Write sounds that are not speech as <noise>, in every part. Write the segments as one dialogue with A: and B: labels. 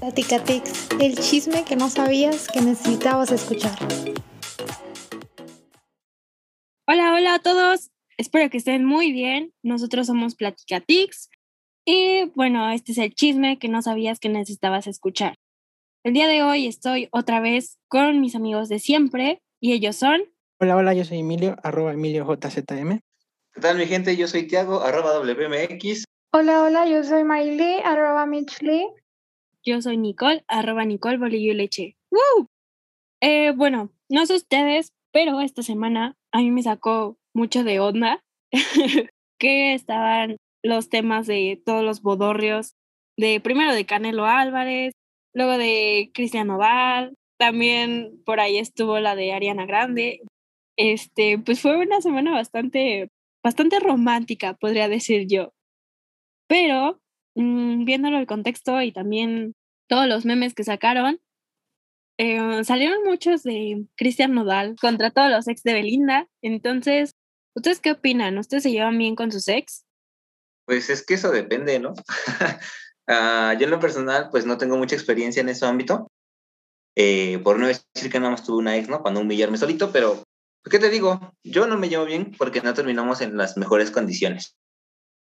A: Platicatix, el chisme que no sabías que necesitabas escuchar.
B: Hola, hola a todos. Espero que estén muy bien. Nosotros somos Platicatix. Y bueno, este es el chisme que no sabías que necesitabas escuchar. El día de hoy estoy otra vez con mis amigos de siempre y ellos son.
C: Hola, hola, yo soy Emilio, arroba EmilioJZM.
D: ¿Qué tal, mi gente? Yo soy Tiago, arroba WMX.
E: Hola, hola, yo soy Miley, arroba Mitchly.
B: Yo soy Nicole, arroba Nicole Bolillo y Leche. ¡Woo! Eh, bueno, no sé ustedes, pero esta semana a mí me sacó mucho de onda <laughs> que estaban los temas de todos los bodorrios, de primero de Canelo Álvarez, luego de Cristian Nodal, también por ahí estuvo la de Ariana Grande. Este, pues fue una semana bastante, bastante romántica, podría decir yo. Pero Mm, viéndolo el contexto y también todos los memes que sacaron, eh, salieron muchos de Cristian Nodal contra todos los ex de Belinda. Entonces, ¿ustedes qué opinan? ¿Ustedes se llevan bien con sus ex?
D: Pues es que eso depende, ¿no? uh, <laughs> yo en lo personal, pues no tengo mucha experiencia en ese ámbito. Eh, por no decir que nada más tuve una ex, ¿no? Cuando humillarme solito, pero ¿qué te digo? Yo no me llevo bien porque no terminamos en las mejores condiciones.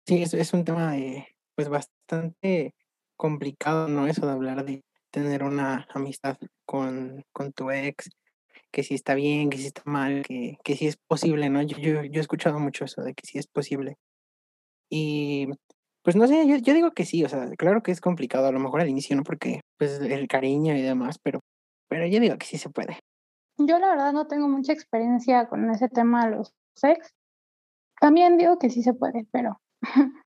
C: Sí, es, es un tema de, pues bastante complicado, ¿no? Eso de hablar de tener una amistad con, con tu ex, que si está bien, que si está mal, que, que si es posible, ¿no? Yo, yo, yo he escuchado mucho eso de que si es posible. Y pues no sé, yo, yo digo que sí, o sea, claro que es complicado, a lo mejor al inicio, ¿no? Porque pues el cariño y demás, pero, pero yo digo que sí se puede.
E: Yo la verdad no tengo mucha experiencia con ese tema de los ex. También digo que sí se puede, pero <laughs>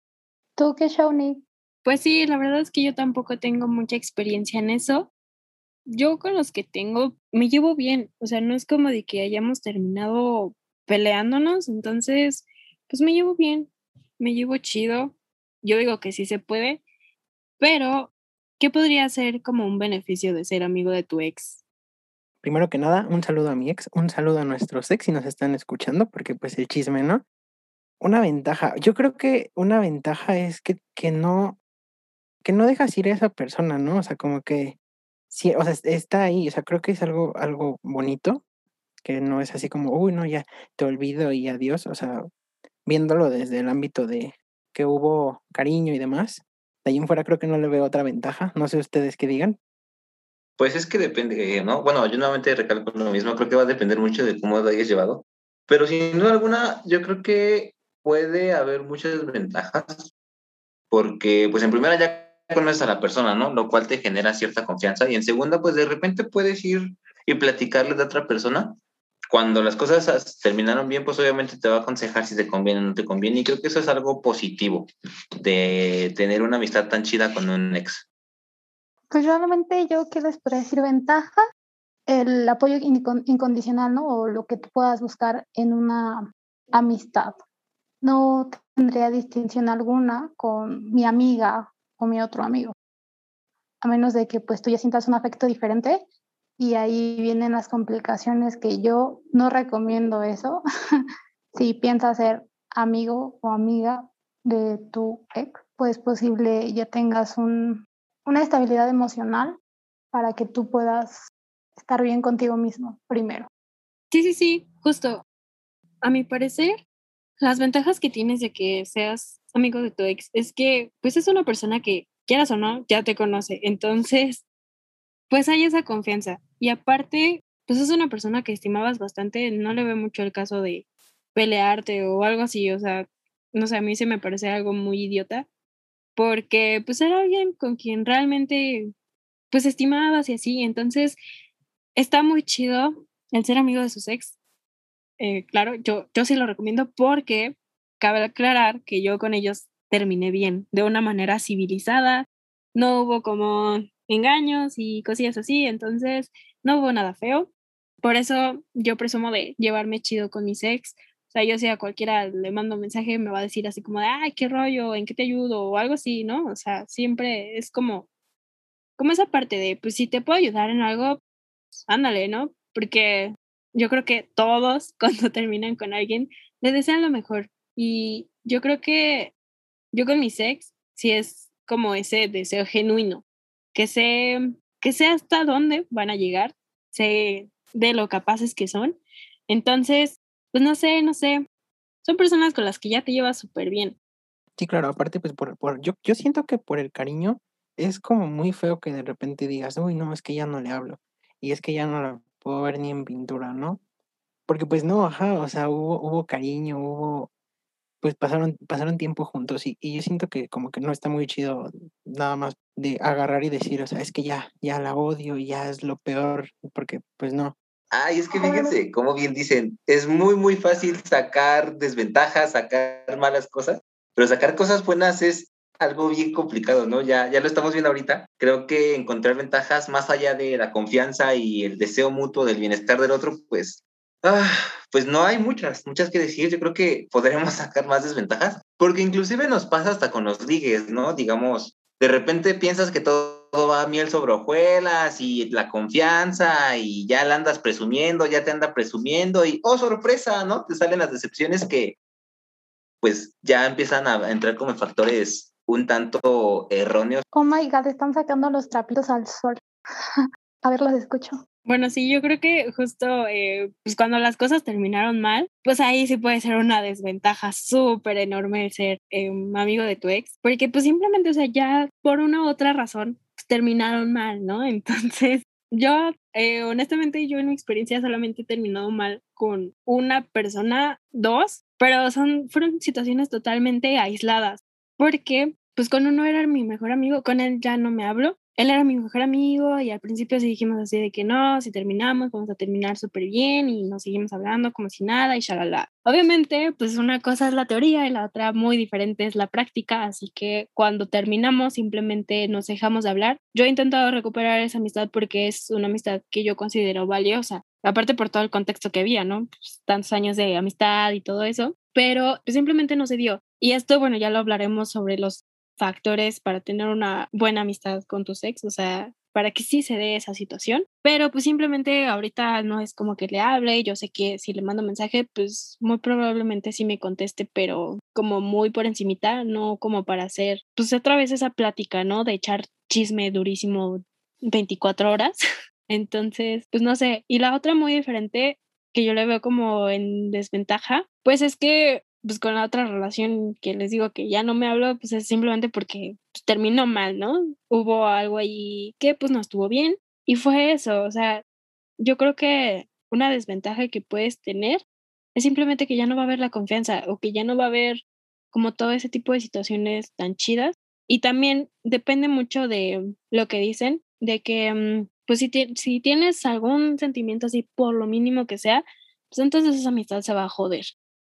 E: ¿Tú qué, Shawnee?
B: Pues sí, la verdad es que yo tampoco tengo mucha experiencia en eso. Yo con los que tengo me llevo bien, o sea, no es como de que hayamos terminado peleándonos, entonces, pues me llevo bien, me llevo chido. Yo digo que sí se puede, pero ¿qué podría ser como un beneficio de ser amigo de tu ex?
C: Primero que nada, un saludo a mi ex, un saludo a nuestros ex si nos están escuchando, porque pues el chisme, ¿no? Una ventaja, yo creo que una ventaja es que, que no, que no dejas ir a esa persona, ¿no? O sea, como que, sí, o sea, está ahí, o sea, creo que es algo, algo bonito, que no es así como, uy, no, ya te olvido y adiós, o sea, viéndolo desde el ámbito de que hubo cariño y demás, de ahí en fuera creo que no le veo otra ventaja, no sé ustedes qué digan.
D: Pues es que depende, ¿no? Bueno, yo nuevamente recalco lo mismo, creo que va a depender mucho de cómo lo hayas llevado, pero sin duda alguna, yo creo que puede haber muchas ventajas, porque pues en primera ya conoces a la persona, ¿no? Lo cual te genera cierta confianza y en segunda pues de repente puedes ir y platicarle de otra persona. Cuando las cosas terminaron bien, pues obviamente te va a aconsejar si te conviene o no te conviene y creo que eso es algo positivo de tener una amistad tan chida con un ex.
E: Pues realmente yo qué les decir ventaja, el apoyo incondicional, ¿no? O lo que tú puedas buscar en una amistad no tendría distinción alguna con mi amiga o mi otro amigo, a menos de que pues tú ya sientas un afecto diferente y ahí vienen las complicaciones que yo no recomiendo eso. <laughs> si piensas ser amigo o amiga de tu ex, pues posible ya tengas un, una estabilidad emocional para que tú puedas estar bien contigo mismo primero.
B: Sí, sí, sí, justo. A mi parecer, las ventajas que tienes de que seas amigo de tu ex es que pues es una persona que quieras o no, ya te conoce. Entonces, pues hay esa confianza. Y aparte, pues es una persona que estimabas bastante, no le ve mucho el caso de pelearte o algo así, o sea, no sé, a mí se me parece algo muy idiota, porque pues era alguien con quien realmente pues estimabas y así, entonces está muy chido el ser amigo de sus ex, eh, claro, yo, yo sí lo recomiendo porque cabe aclarar que yo con ellos terminé bien, de una manera civilizada, no hubo como engaños y cosillas así, entonces no hubo nada feo. Por eso yo presumo de llevarme chido con mis ex. O sea, yo si a cualquiera le mando un mensaje, me va a decir así como de, ay, qué rollo, ¿en qué te ayudo? O algo así, ¿no? O sea, siempre es como, como esa parte de, pues si te puedo ayudar en algo, ándale, ¿no? Porque yo creo que todos <laughs> cuando terminan con alguien le desean lo mejor. Y yo creo que yo con mi ex, sí es como ese deseo genuino que sé, que sé hasta dónde van a llegar, sé de lo capaces que son. Entonces, pues no sé, no sé, son personas con las que ya te llevas súper bien.
C: Sí, claro, aparte, pues por, por, yo, yo siento que por el cariño es como muy feo que de repente digas, uy, no, es que ya no le hablo, y es que ya no la puedo ver ni en pintura, ¿no? Porque pues no, ajá, o sea, hubo, hubo cariño, hubo, pues pasaron, pasaron tiempo juntos y, y yo siento que como que no está muy chido nada más de agarrar y decir, o sea, es que ya, ya la odio y ya es lo peor, porque pues no.
D: Ay, es que fíjense, como bien dicen, es muy, muy fácil sacar desventajas, sacar malas cosas, pero sacar cosas buenas es algo bien complicado, ¿no? Ya, ya lo estamos viendo ahorita. Creo que encontrar ventajas más allá de la confianza y el deseo mutuo del bienestar del otro, pues Ah, pues no hay muchas, muchas que decir. Yo creo que podremos <laughs> sacar más desventajas, porque inclusive nos pasa hasta con los ligues, ¿no? Digamos, de repente piensas que todo, va miel sobre hojuelas y la confianza y ya la andas presumiendo, ya te anda presumiendo y, oh, sorpresa, ¿no? Te salen las decepciones que pues ya empiezan a entrar como factores un tanto erróneos.
E: Oh my God, están sacando los trapitos al sol. <laughs> a ver, los escucho.
B: Bueno, sí, yo creo que justo eh, pues cuando las cosas terminaron mal, pues ahí sí puede ser una desventaja súper enorme ser eh, amigo de tu ex, porque pues simplemente, o sea, ya por una u otra razón pues, terminaron mal, ¿no? <laughs> Entonces, yo, eh, honestamente, yo en mi experiencia solamente he terminado mal con una persona, dos, pero son, fueron situaciones totalmente aisladas, porque pues con uno era mi mejor amigo, con él ya no me hablo, él era mi mejor amigo y al principio sí dijimos así de que no, si terminamos vamos a terminar súper bien y nos seguimos hablando como si nada y shalala. Obviamente, pues una cosa es la teoría y la otra muy diferente es la práctica, así que cuando terminamos simplemente nos dejamos de hablar. Yo he intentado recuperar esa amistad porque es una amistad que yo considero valiosa, aparte por todo el contexto que había, ¿no? Pues, tantos años de amistad y todo eso, pero simplemente no se dio. Y esto, bueno, ya lo hablaremos sobre los factores para tener una buena amistad con tu ex, o sea, para que sí se dé esa situación, pero pues simplemente ahorita no es como que le hable, yo sé que si le mando mensaje, pues muy probablemente sí me conteste, pero como muy por encimita, no como para hacer, pues otra vez esa plática, ¿no? De echar chisme durísimo 24 horas. <laughs> Entonces, pues no sé, y la otra muy diferente que yo le veo como en desventaja, pues es que pues con la otra relación que les digo que ya no me hablo, pues es simplemente porque pues, terminó mal, ¿no? Hubo algo ahí que pues no estuvo bien y fue eso, o sea, yo creo que una desventaja que puedes tener es simplemente que ya no va a haber la confianza o que ya no va a haber como todo ese tipo de situaciones tan chidas y también depende mucho de lo que dicen, de que mm, pues si, si tienes algún sentimiento así por lo mínimo que sea, pues entonces esa amistad se va a joder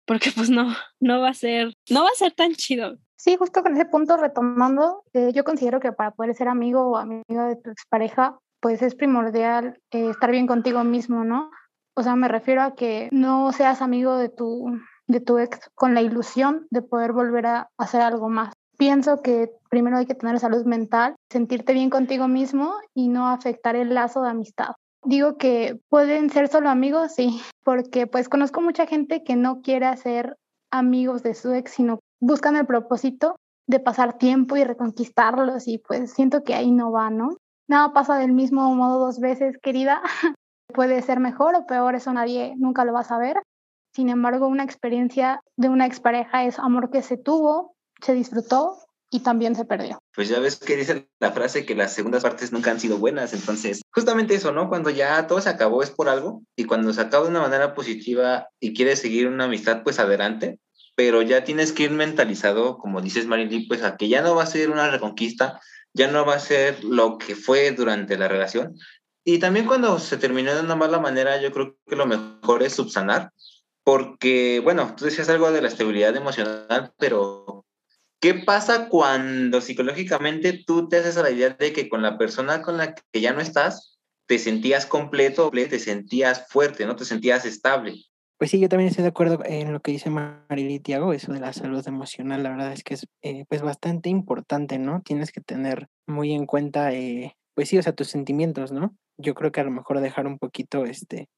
B: porque pues no, no va a ser, no va a ser tan chido.
E: Sí, justo con ese punto retomando, eh, yo considero que para poder ser amigo o amiga de tu expareja, pues es primordial eh, estar bien contigo mismo, ¿no? O sea, me refiero a que no seas amigo de tu, de tu ex con la ilusión de poder volver a hacer algo más. Pienso que primero hay que tener salud mental, sentirte bien contigo mismo y no afectar el lazo de amistad. Digo que pueden ser solo amigos, sí, porque pues conozco mucha gente que no quiere ser amigos de su ex, sino buscan el propósito de pasar tiempo y reconquistarlos y pues siento que ahí no va, ¿no? Nada pasa del mismo modo dos veces, querida. <laughs> Puede ser mejor o peor, eso nadie nunca lo va a saber. Sin embargo, una experiencia de una expareja es amor que se tuvo, se disfrutó y también se perdió.
D: Pues ya ves que dice la frase que las segundas partes nunca han sido buenas, entonces justamente eso, ¿no? Cuando ya todo se acabó es por algo y cuando se acaba de una manera positiva y quieres seguir una amistad, pues adelante, pero ya tienes que ir mentalizado, como dices Marilyn, pues a que ya no va a ser una reconquista, ya no va a ser lo que fue durante la relación. Y también cuando se terminó de una mala manera, yo creo que lo mejor es subsanar, porque, bueno, tú decías algo de la estabilidad emocional, pero ¿Qué pasa cuando psicológicamente tú te haces a la idea de que con la persona con la que ya no estás, te sentías completo, te sentías fuerte, ¿no? Te sentías estable?
C: Pues sí, yo también estoy de acuerdo en lo que dice Marily Tiago, eso de la salud emocional, la verdad es que es eh, pues bastante importante, ¿no? Tienes que tener muy en cuenta, eh, pues sí, o sea, tus sentimientos, ¿no? Yo creo que a lo mejor dejar un poquito, este,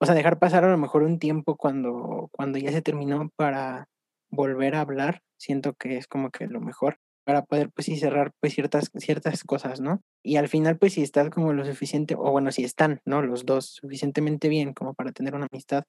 C: o sea, dejar pasar a lo mejor un tiempo cuando, cuando ya se terminó para volver a hablar, siento que es como que lo mejor. para poder pues sí cerrar pues ciertas, ciertas cosas, ¿no? Y al final pues si estás como lo suficiente, o bueno, si están, ¿no? Los dos suficientemente bien como para tener una amistad,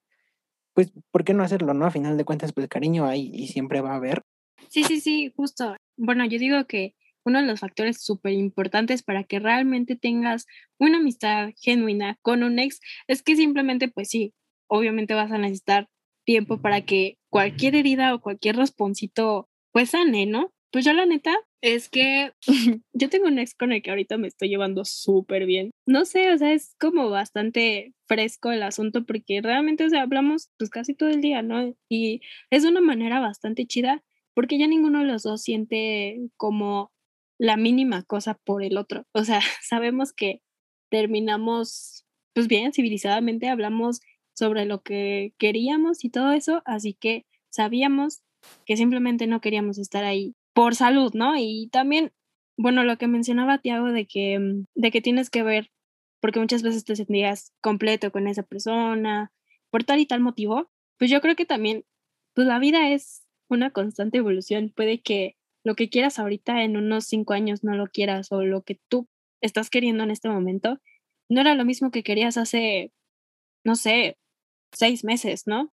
C: pues ¿por qué no hacerlo, no? A final de cuentas pues cariño hay y siempre va a haber.
B: Sí, sí, sí, justo. Bueno, yo digo que uno de los factores súper importantes para que realmente tengas una amistad genuina con un ex es que simplemente, pues sí, obviamente vas a necesitar tiempo para que cualquier herida o cualquier rasponcito pues sane, ¿no? Pues yo la neta es que <laughs> yo tengo un ex con el que ahorita me estoy llevando súper bien. No sé, o sea, es como bastante fresco el asunto porque realmente, o sea, hablamos pues casi todo el día, ¿no? Y es una manera bastante chida porque ya ninguno de los dos siente como la mínima cosa por el otro. O sea, <laughs> sabemos que terminamos pues bien, civilizadamente hablamos sobre lo que queríamos y todo eso, así que sabíamos que simplemente no queríamos estar ahí por salud, ¿no? Y también, bueno, lo que mencionaba Tiago de que, mm, de que tienes que ver, porque muchas veces te sentías completo con esa persona, por tal y tal motivo, pues yo creo que también, pues la vida es una constante evolución. Puede que lo que quieras ahorita en unos cinco años no lo quieras o lo que tú estás queriendo en este momento no era lo mismo que querías hace, no sé, seis meses, ¿no?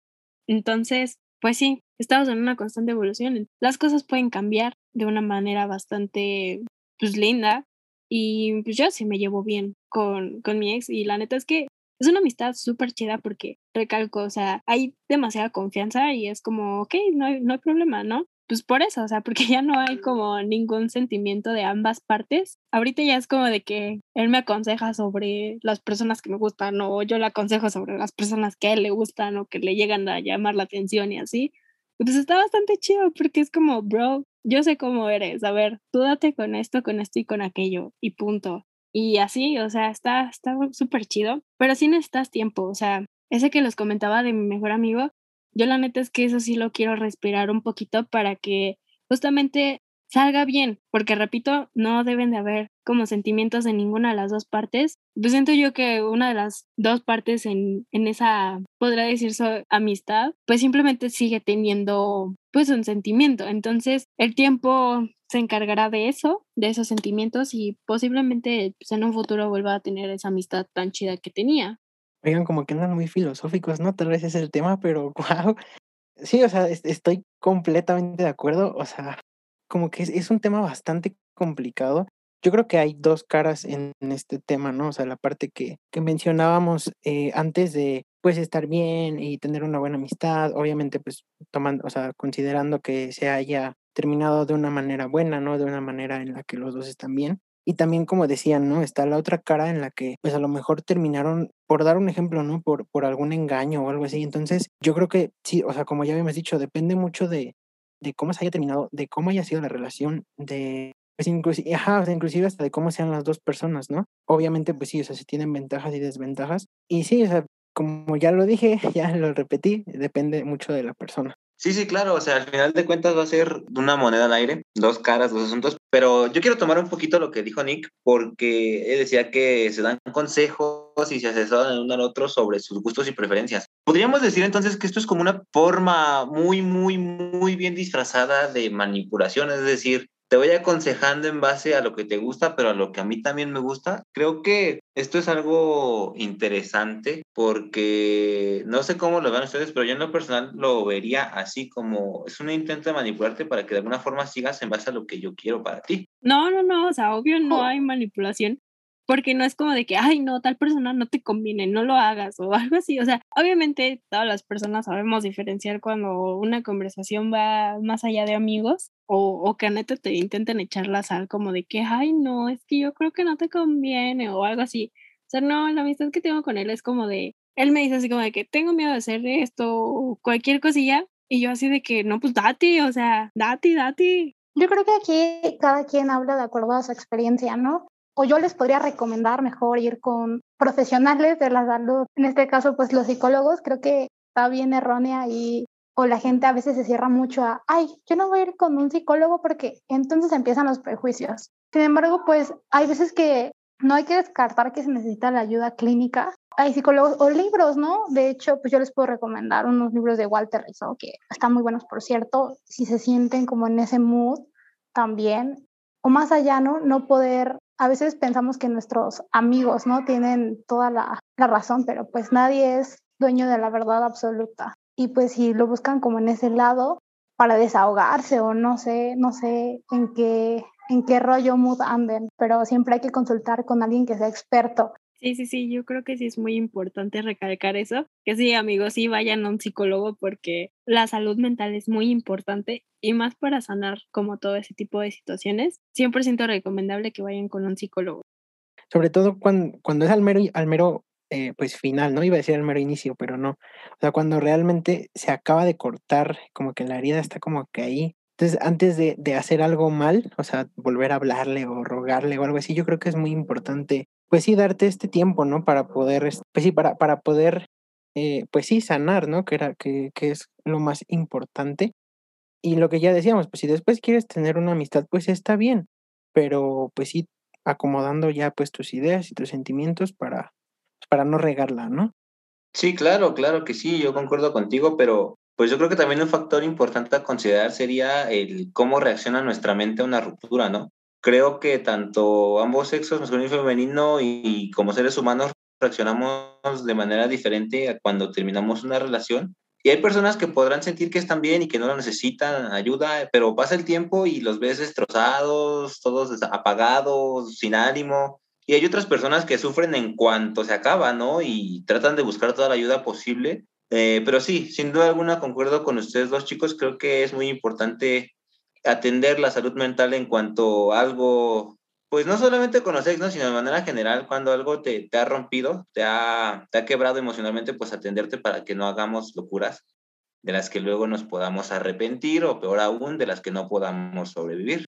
B: Entonces, pues sí, estamos en una constante evolución. Las cosas pueden cambiar de una manera bastante, pues, linda. Y pues yo sí me llevo bien con, con mi ex y la neta es que es una amistad súper chida porque, recalco, o sea, hay demasiada confianza y es como, ok, no hay, no hay problema, ¿no? Pues por eso, o sea, porque ya no hay como ningún sentimiento de ambas partes. Ahorita ya es como de que él me aconseja sobre las personas que me gustan o yo le aconsejo sobre las personas que a él le gustan o que le llegan a llamar la atención y así. Pues está bastante chido porque es como, bro, yo sé cómo eres, a ver, tú date con esto, con esto y con aquello y punto. Y así, o sea, está está súper chido, pero sí necesitas tiempo, o sea, ese que les comentaba de mi mejor amigo, yo la neta es que eso sí lo quiero respirar un poquito para que justamente salga bien, porque repito, no deben de haber como sentimientos de ninguna de las dos partes. Pues siento yo que una de las dos partes en, en esa, podría decirse, amistad, pues simplemente sigue teniendo pues un sentimiento. Entonces el tiempo se encargará de eso, de esos sentimientos y posiblemente pues, en un futuro vuelva a tener esa amistad tan chida que tenía.
C: Oigan, como que andan muy filosóficos, ¿no? Tal vez es el tema, pero <laughs> wow. Sí, o sea, estoy completamente de acuerdo. O sea, como que es, un tema bastante complicado. Yo creo que hay dos caras en, este tema, ¿no? O sea, la parte que, que mencionábamos eh, antes de, pues, estar bien y tener una buena amistad, obviamente, pues, tomando, o sea, considerando que se haya terminado de una manera buena, ¿no? De una manera en la que los dos están bien. Y también, como decían, ¿no? Está la otra cara en la que, pues a lo mejor terminaron, por dar un ejemplo, ¿no? Por, por algún engaño o algo así. Entonces, yo creo que sí, o sea, como ya habíamos dicho, depende mucho de, de cómo se haya terminado, de cómo haya sido la relación, de, pues inclusive, ajá, o sea, inclusive hasta de cómo sean las dos personas, ¿no? Obviamente, pues sí, o sea, se tienen ventajas y desventajas. Y sí, o sea, como ya lo dije, <laughs> ya lo repetí, depende mucho de la persona.
D: Sí, sí, claro, o sea, al final de cuentas va a ser una moneda al aire, dos caras, dos asuntos, pero yo quiero tomar un poquito lo que dijo Nick, porque él decía que se dan consejos y se asesoran el uno al otro sobre sus gustos y preferencias. Podríamos decir entonces que esto es como una forma muy, muy, muy bien disfrazada de manipulación, es decir, te voy aconsejando en base a lo que te gusta, pero a lo que a mí también me gusta. Creo que esto es algo interesante porque no sé cómo lo vean ustedes, pero yo en lo personal lo vería así como es un intento de manipularte para que de alguna forma sigas en base a lo que yo quiero para ti.
B: No, no, no, o sea, obvio no hay manipulación, porque no es como de que, ay, no, tal persona no te conviene, no lo hagas o algo así. O sea, obviamente todas las personas sabemos diferenciar cuando una conversación va más allá de amigos o, o que neta te intenten echar la sal como de que, ay, no, es que yo creo que no te conviene o algo así. O sea, no, la amistad que tengo con él es como de, él me dice así como de que tengo miedo de hacer esto o cualquier cosilla y yo así de que, no, pues date, o sea, date, date.
E: Yo creo que aquí cada quien habla de acuerdo a su experiencia, ¿no? O yo les podría recomendar mejor ir con profesionales de la salud. En este caso, pues los psicólogos, creo que está bien errónea y o la gente a veces se cierra mucho a, ay, yo no voy a ir con un psicólogo porque entonces empiezan los prejuicios. Sin embargo, pues hay veces que no hay que descartar que se necesita la ayuda clínica. Hay psicólogos o libros, ¿no? De hecho, pues yo les puedo recomendar unos libros de Walter Rizzo, que están muy buenos, por cierto, si se sienten como en ese mood también, o más allá, ¿no? No poder, a veces pensamos que nuestros amigos, ¿no? Tienen toda la, razón, pero pues nadie es dueño de la verdad absoluta. Y pues si lo buscan como en ese lado para desahogarse o no sé, no sé en qué, en qué rollo mood anden, pero siempre hay que consultar con alguien que sea experto
B: Sí, sí, sí, yo creo que sí es muy importante recalcar eso, que sí, amigos, sí vayan a un psicólogo porque la salud mental es muy importante y más para sanar como todo ese tipo de situaciones, 100% recomendable que vayan con un psicólogo.
C: Sobre todo cuando, cuando es al mero, al mero eh, pues final, ¿no? Iba a decir al mero inicio, pero no. O sea, cuando realmente se acaba de cortar, como que la herida está como que ahí. Entonces, antes de, de hacer algo mal, o sea, volver a hablarle o rogarle o algo así, yo creo que es muy importante pues sí, darte este tiempo, ¿no? Para poder, pues sí, para, para poder, eh, pues sí, sanar, ¿no? Que, era, que, que es lo más importante. Y lo que ya decíamos, pues si después quieres tener una amistad, pues está bien, pero pues sí, acomodando ya pues tus ideas y tus sentimientos para, pues, para no regarla, ¿no?
D: Sí, claro, claro que sí, yo concuerdo contigo, pero pues yo creo que también un factor importante a considerar sería el cómo reacciona nuestra mente a una ruptura, ¿no? Creo que tanto ambos sexos, masculino y femenino, y, como seres humanos reaccionamos de manera diferente cuando terminamos una relación. Y hay personas que podrán sentir que están bien y que no lo necesitan ayuda, pero pasa el tiempo y los ves destrozados, todos apagados, sin ánimo. Y hay otras personas que sufren en cuanto se acaba, ¿no? Y tratan de buscar toda la ayuda posible. Eh, pero sí, sin duda alguna concuerdo con ustedes dos chicos, creo que es muy importante atender la salud mental en cuanto a algo, pues no solamente con los ex, ¿no? sino de manera general, cuando algo te, te ha rompido, te ha, te ha quebrado emocionalmente, pues atenderte para que no hagamos locuras de las que luego nos podamos arrepentir o peor aún, de las que no podamos sobrevivir.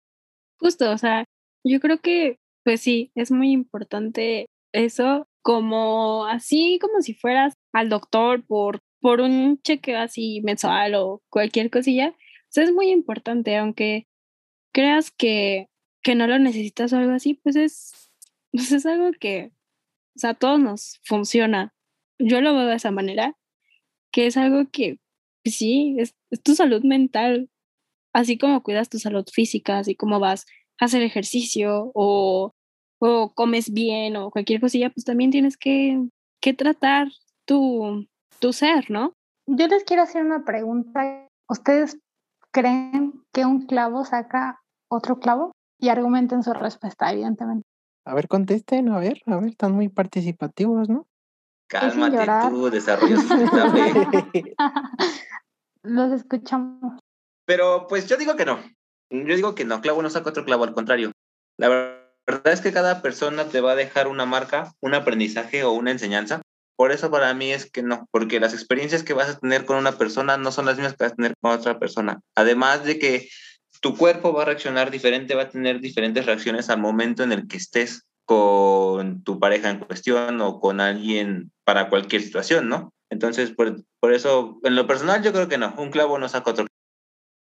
B: Justo, o sea, yo creo que, pues sí, es muy importante eso, como así como si fueras al doctor por, por un cheque así mensual o cualquier cosilla, es muy importante, aunque creas que, que no lo necesitas o algo así, pues es, <laughs> pues es algo que, o sea, a todos nos funciona. Yo lo veo de esa manera, que es algo que, pues sí, es, es tu salud mental, así como cuidas tu salud física, así como vas a hacer ejercicio o, o comes bien o cualquier cosilla, pues también tienes que, que tratar tu, tu ser, ¿no?
E: Yo les quiero hacer una pregunta. ¿Ustedes creen que un clavo saca otro clavo y argumenten su respuesta, evidentemente.
C: A ver, contesten, a ver, a ver, están muy participativos, ¿no?
D: Cálmate tú, desarrollo <laughs> <laughs>
E: Los escuchamos.
D: Pero pues yo digo que no. Yo digo que no, clavo no saca otro clavo, al contrario. La verdad es que cada persona te va a dejar una marca, un aprendizaje o una enseñanza por eso para mí es que no, porque las experiencias que vas a tener con una persona no son las mismas que vas a tener con otra persona. Además de que tu cuerpo va a reaccionar diferente, va a tener diferentes reacciones al momento en el que estés con tu pareja en cuestión o con alguien para cualquier situación, ¿no? Entonces, por, por eso, en lo personal, yo creo que no, un clavo no saca otro.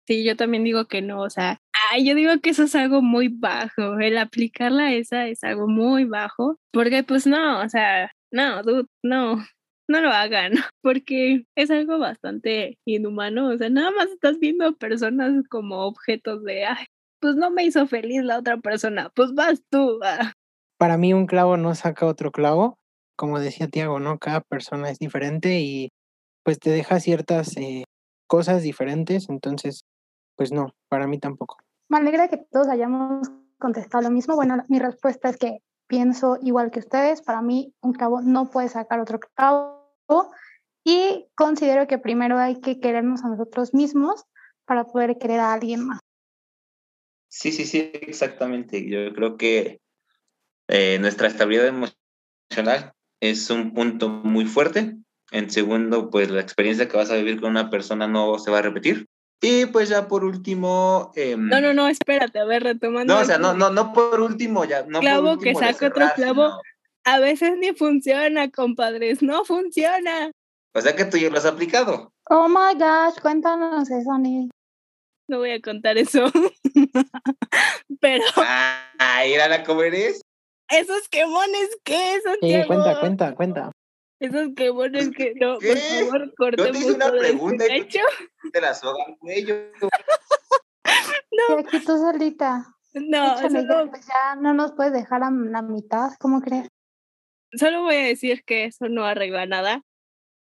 B: Sí, yo también digo que no, o sea, ay, yo digo que eso es algo muy bajo, el aplicarla esa es algo muy bajo, porque pues no, o sea, no, dude, no, no lo hagan, <laughs> porque es algo bastante inhumano. O sea, nada más estás viendo personas como objetos de, ay, pues no me hizo feliz la otra persona, pues vas tú. Ah".
C: Para mí un clavo no saca otro clavo. Como decía Tiago, ¿no? Cada persona es diferente y pues te deja ciertas eh, cosas diferentes. Entonces, pues no, para mí tampoco.
E: Me alegra que todos hayamos contestado lo mismo. Bueno, mi respuesta es que pienso igual que ustedes, para mí un clavo no puede sacar otro clavo y considero que primero hay que querernos a nosotros mismos para poder querer a alguien más.
D: Sí, sí, sí, exactamente. Yo creo que eh, nuestra estabilidad emocional es un punto muy fuerte. En segundo, pues la experiencia que vas a vivir con una persona no se va a repetir. Y pues ya por último. Em,
B: no, no, no, espérate, a ver, retomando.
D: No, o sea, no, no, no por último, ya. No
B: clavo que saca otro clavo. A veces ni funciona, compadres, no funciona.
D: O sea que tú ya lo has aplicado.
E: Oh my gosh, cuéntanos eso, Ni.
B: No voy a contar eso. <laughs> Pero.
D: Ah, ir a la comer
B: ¿Esos quemones qué?
C: Sí, cuenta, cuenta, cuenta.
B: Esos que bueno es que no, por favor, cortemos.
D: Yo te hice una pregunta y <laughs> te la soga al cuello.
E: Y aquí tú solita.
B: No,
E: Échale, ya,
B: solo,
E: pues ya no nos puedes dejar a la mitad, ¿cómo crees?
B: solo voy a decir que eso no arregla nada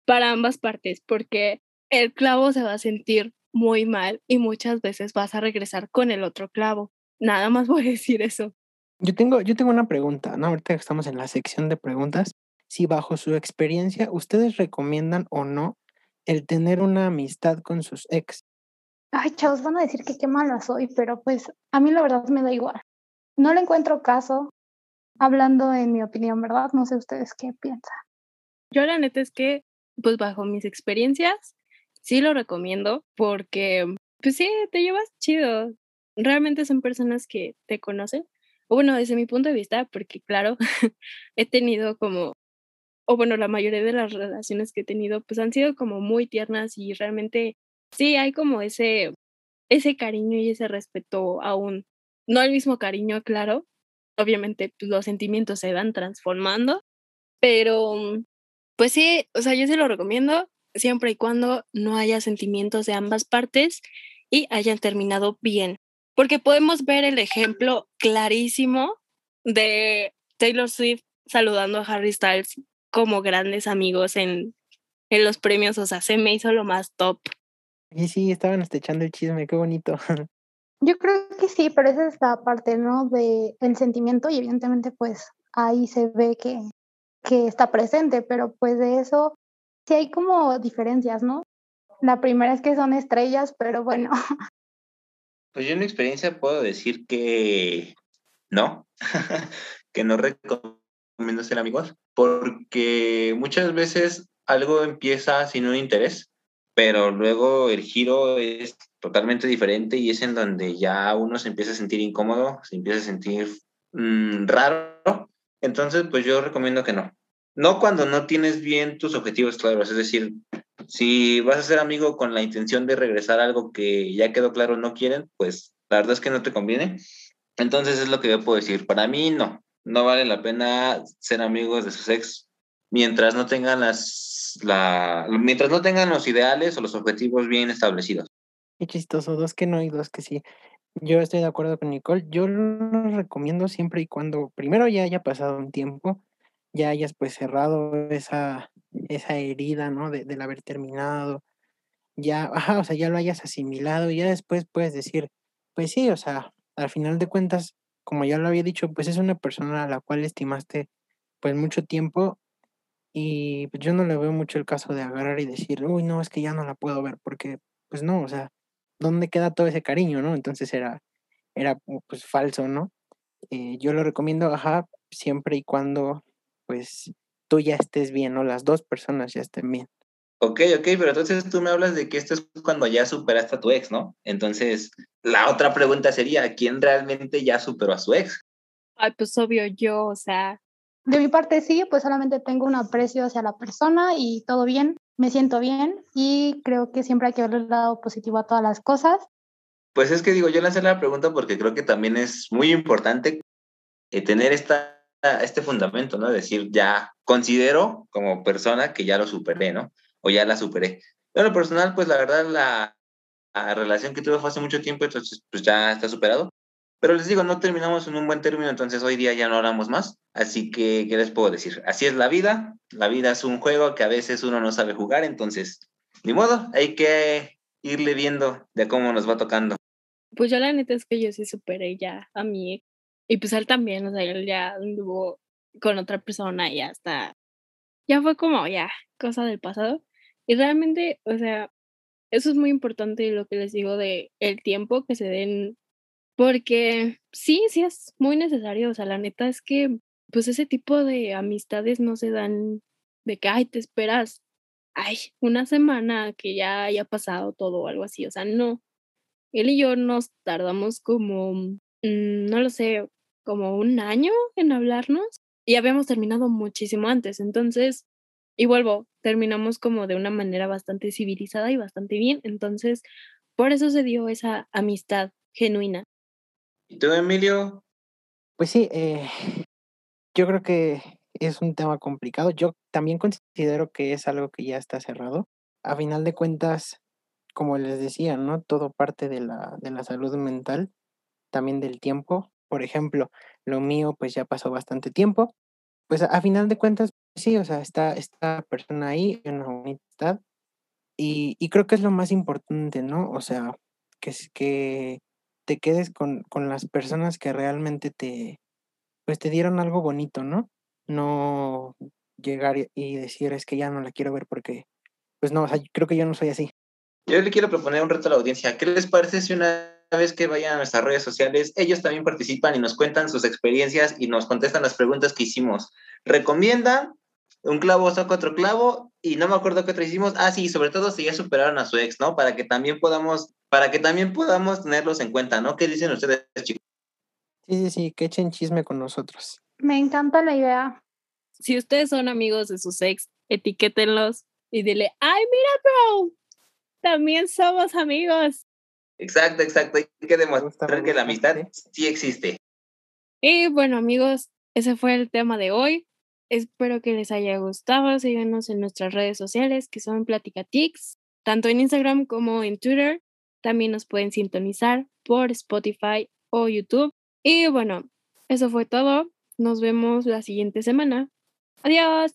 B: para ambas partes, porque el clavo se va a sentir muy mal y muchas veces vas a regresar con el otro clavo. Nada más voy a decir eso.
C: Yo tengo, yo tengo una pregunta, ¿no? Ahorita que estamos en la sección de preguntas, si bajo su experiencia ustedes recomiendan o no el tener una amistad con sus ex.
E: Ay, chavos, van a decir que qué mala soy, pero pues a mí la verdad me da igual. No le encuentro caso, hablando en mi opinión, ¿verdad? No sé ustedes qué piensan.
B: Yo la neta es que, pues bajo mis experiencias, sí lo recomiendo porque, pues sí, te llevas chido. Realmente son personas que te conocen. O bueno, desde mi punto de vista, porque claro, <laughs> he tenido como, o bueno, la mayoría de las relaciones que he tenido, pues han sido como muy tiernas y realmente sí hay como ese, ese cariño y ese respeto aún. No el mismo cariño, claro. Obviamente, pues, los sentimientos se van transformando, pero pues sí, o sea, yo se lo recomiendo siempre y cuando no haya sentimientos de ambas partes y hayan terminado bien. Porque podemos ver el ejemplo clarísimo de Taylor Swift saludando a Harry Styles como grandes amigos en, en los premios, o sea, se me hizo lo más top.
C: Y sí, estaban hasta echando el chisme, qué bonito. <laughs>
E: Yo creo que sí, pero esa es la parte, ¿no? De el sentimiento y evidentemente pues ahí se ve que, que está presente, pero pues de eso sí hay como diferencias, ¿no? La primera es que son estrellas, pero bueno, <laughs>
D: Pues yo en mi experiencia puedo decir que no, <laughs> que no recomiendo ser amigos, porque muchas veces algo empieza sin un interés, pero luego el giro es totalmente diferente y es en donde ya uno se empieza a sentir incómodo, se empieza a sentir mm, raro. Entonces, pues yo recomiendo que no. No cuando no tienes bien tus objetivos claros, es decir, si vas a ser amigo con la intención de regresar algo que ya quedó claro no quieren, pues la verdad es que no te conviene. Entonces es lo que yo puedo decir. Para mí no, no vale la pena ser amigos de sus ex mientras no tengan las, la, mientras no tengan los ideales o los objetivos bien establecidos.
C: Qué chistoso, dos que no y dos que sí. Yo estoy de acuerdo con Nicole. Yo lo recomiendo siempre y cuando primero ya haya pasado un tiempo, ya hayas pues cerrado esa, esa herida, ¿no? De, del haber terminado. Ya, <laughs> ajá, o sea, ya lo hayas asimilado y ya después puedes decir, pues sí, o sea, al final de cuentas, como ya lo había dicho, pues es una persona a la cual estimaste pues mucho tiempo y pues, yo no le veo mucho el caso de agarrar y decir, uy, no, es que ya no la puedo ver, porque pues no, o sea, ¿dónde queda todo ese cariño, no? Entonces era, era pues falso, ¿no? Eh, yo lo recomiendo, ajá, siempre y cuando pues tú ya estés bien, ¿no? Las dos personas ya estén bien.
D: Ok, ok, pero entonces tú me hablas de que esto es cuando ya superaste a tu ex, ¿no? Entonces, la otra pregunta sería, ¿quién realmente ya superó a su ex?
B: Ay, pues obvio yo, o sea,
E: de mi parte sí, pues solamente tengo un aprecio hacia la persona y todo bien, me siento bien y creo que siempre hay que ver el lado positivo a todas las cosas.
D: Pues es que digo, yo lancé la pregunta porque creo que también es muy importante eh, tener esta, este fundamento, ¿no? Decir, ya considero como persona que ya lo superé, ¿no? O ya la superé. Pero en lo personal, pues la verdad, la, la relación que tuve fue hace mucho tiempo, entonces pues ya está superado. Pero les digo, no terminamos en un buen término, entonces hoy día ya no hablamos más. Así que, ¿qué les puedo decir? Así es la vida. La vida es un juego que a veces uno no sabe jugar, entonces, ni modo, hay que irle viendo de cómo nos va tocando.
B: pues yo la neta es que yo sí superé ya a mi ex. Y pues él también, o sea, él ya anduvo con otra persona y hasta, ya fue como ya, cosa del pasado. Y realmente, o sea, eso es muy importante lo que les digo de el tiempo que se den, porque sí, sí es muy necesario, o sea, la neta es que pues ese tipo de amistades no se dan de que, ay, te esperas, ay, una semana que ya haya pasado todo o algo así, o sea, no. Él y yo nos tardamos como, mm, no lo sé, como un año en hablarnos y habíamos terminado muchísimo antes, entonces, y vuelvo, terminamos como de una manera bastante civilizada y bastante bien, entonces, por eso se dio esa amistad genuina.
D: ¿Y tú, Emilio?
C: Pues sí, eh, yo creo que es un tema complicado. Yo también considero que es algo que ya está cerrado. A final de cuentas, como les decía, ¿no? Todo parte de la, de la salud mental, también del tiempo. Por ejemplo, lo mío pues ya pasó bastante tiempo. Pues a, a final de cuentas, sí, o sea, está esta persona ahí, una amistad, y, y creo que es lo más importante, ¿no? O sea, que, que te quedes con, con las personas que realmente te, pues te dieron algo bonito, ¿no? No llegar y- decir es que ya no la quiero ver porque, pues no, o sea, creo que yo no soy así.
D: Yo le quiero proponer un reto a la audiencia. ¿Qué les parece si una vez que vayan a nuestras redes sociales, ellos también participan y nos cuentan sus experiencias y nos contestan las preguntas que hicimos? Recomiendan un clavo saca otro clavo y no me acuerdo qué otro hicimos. Ah, sí, sobre todo si ya superaron a su ex, ¿no? Para que también podamos, para que también podamos tenerlos en cuenta, ¿no? ¿Qué dicen ustedes, chicos?
C: Sí, sí, sí, que echen chisme con nosotros.
E: Me encanta la idea.
B: Si ustedes son amigos de sus ex, etiquétenlos y dile, ay, mira, bro, también somos amigos.
D: Exacto, exacto. Hay que demostrar que la amistad sí existe.
B: Y bueno, amigos, ese fue el tema de hoy. Espero que les haya gustado. Síganos en nuestras redes sociales, que son Platicatix, tanto en Instagram como en Twitter. También nos pueden sintonizar por Spotify o YouTube. Y bueno, eso fue todo. Nos vemos la siguiente semana. Adiós.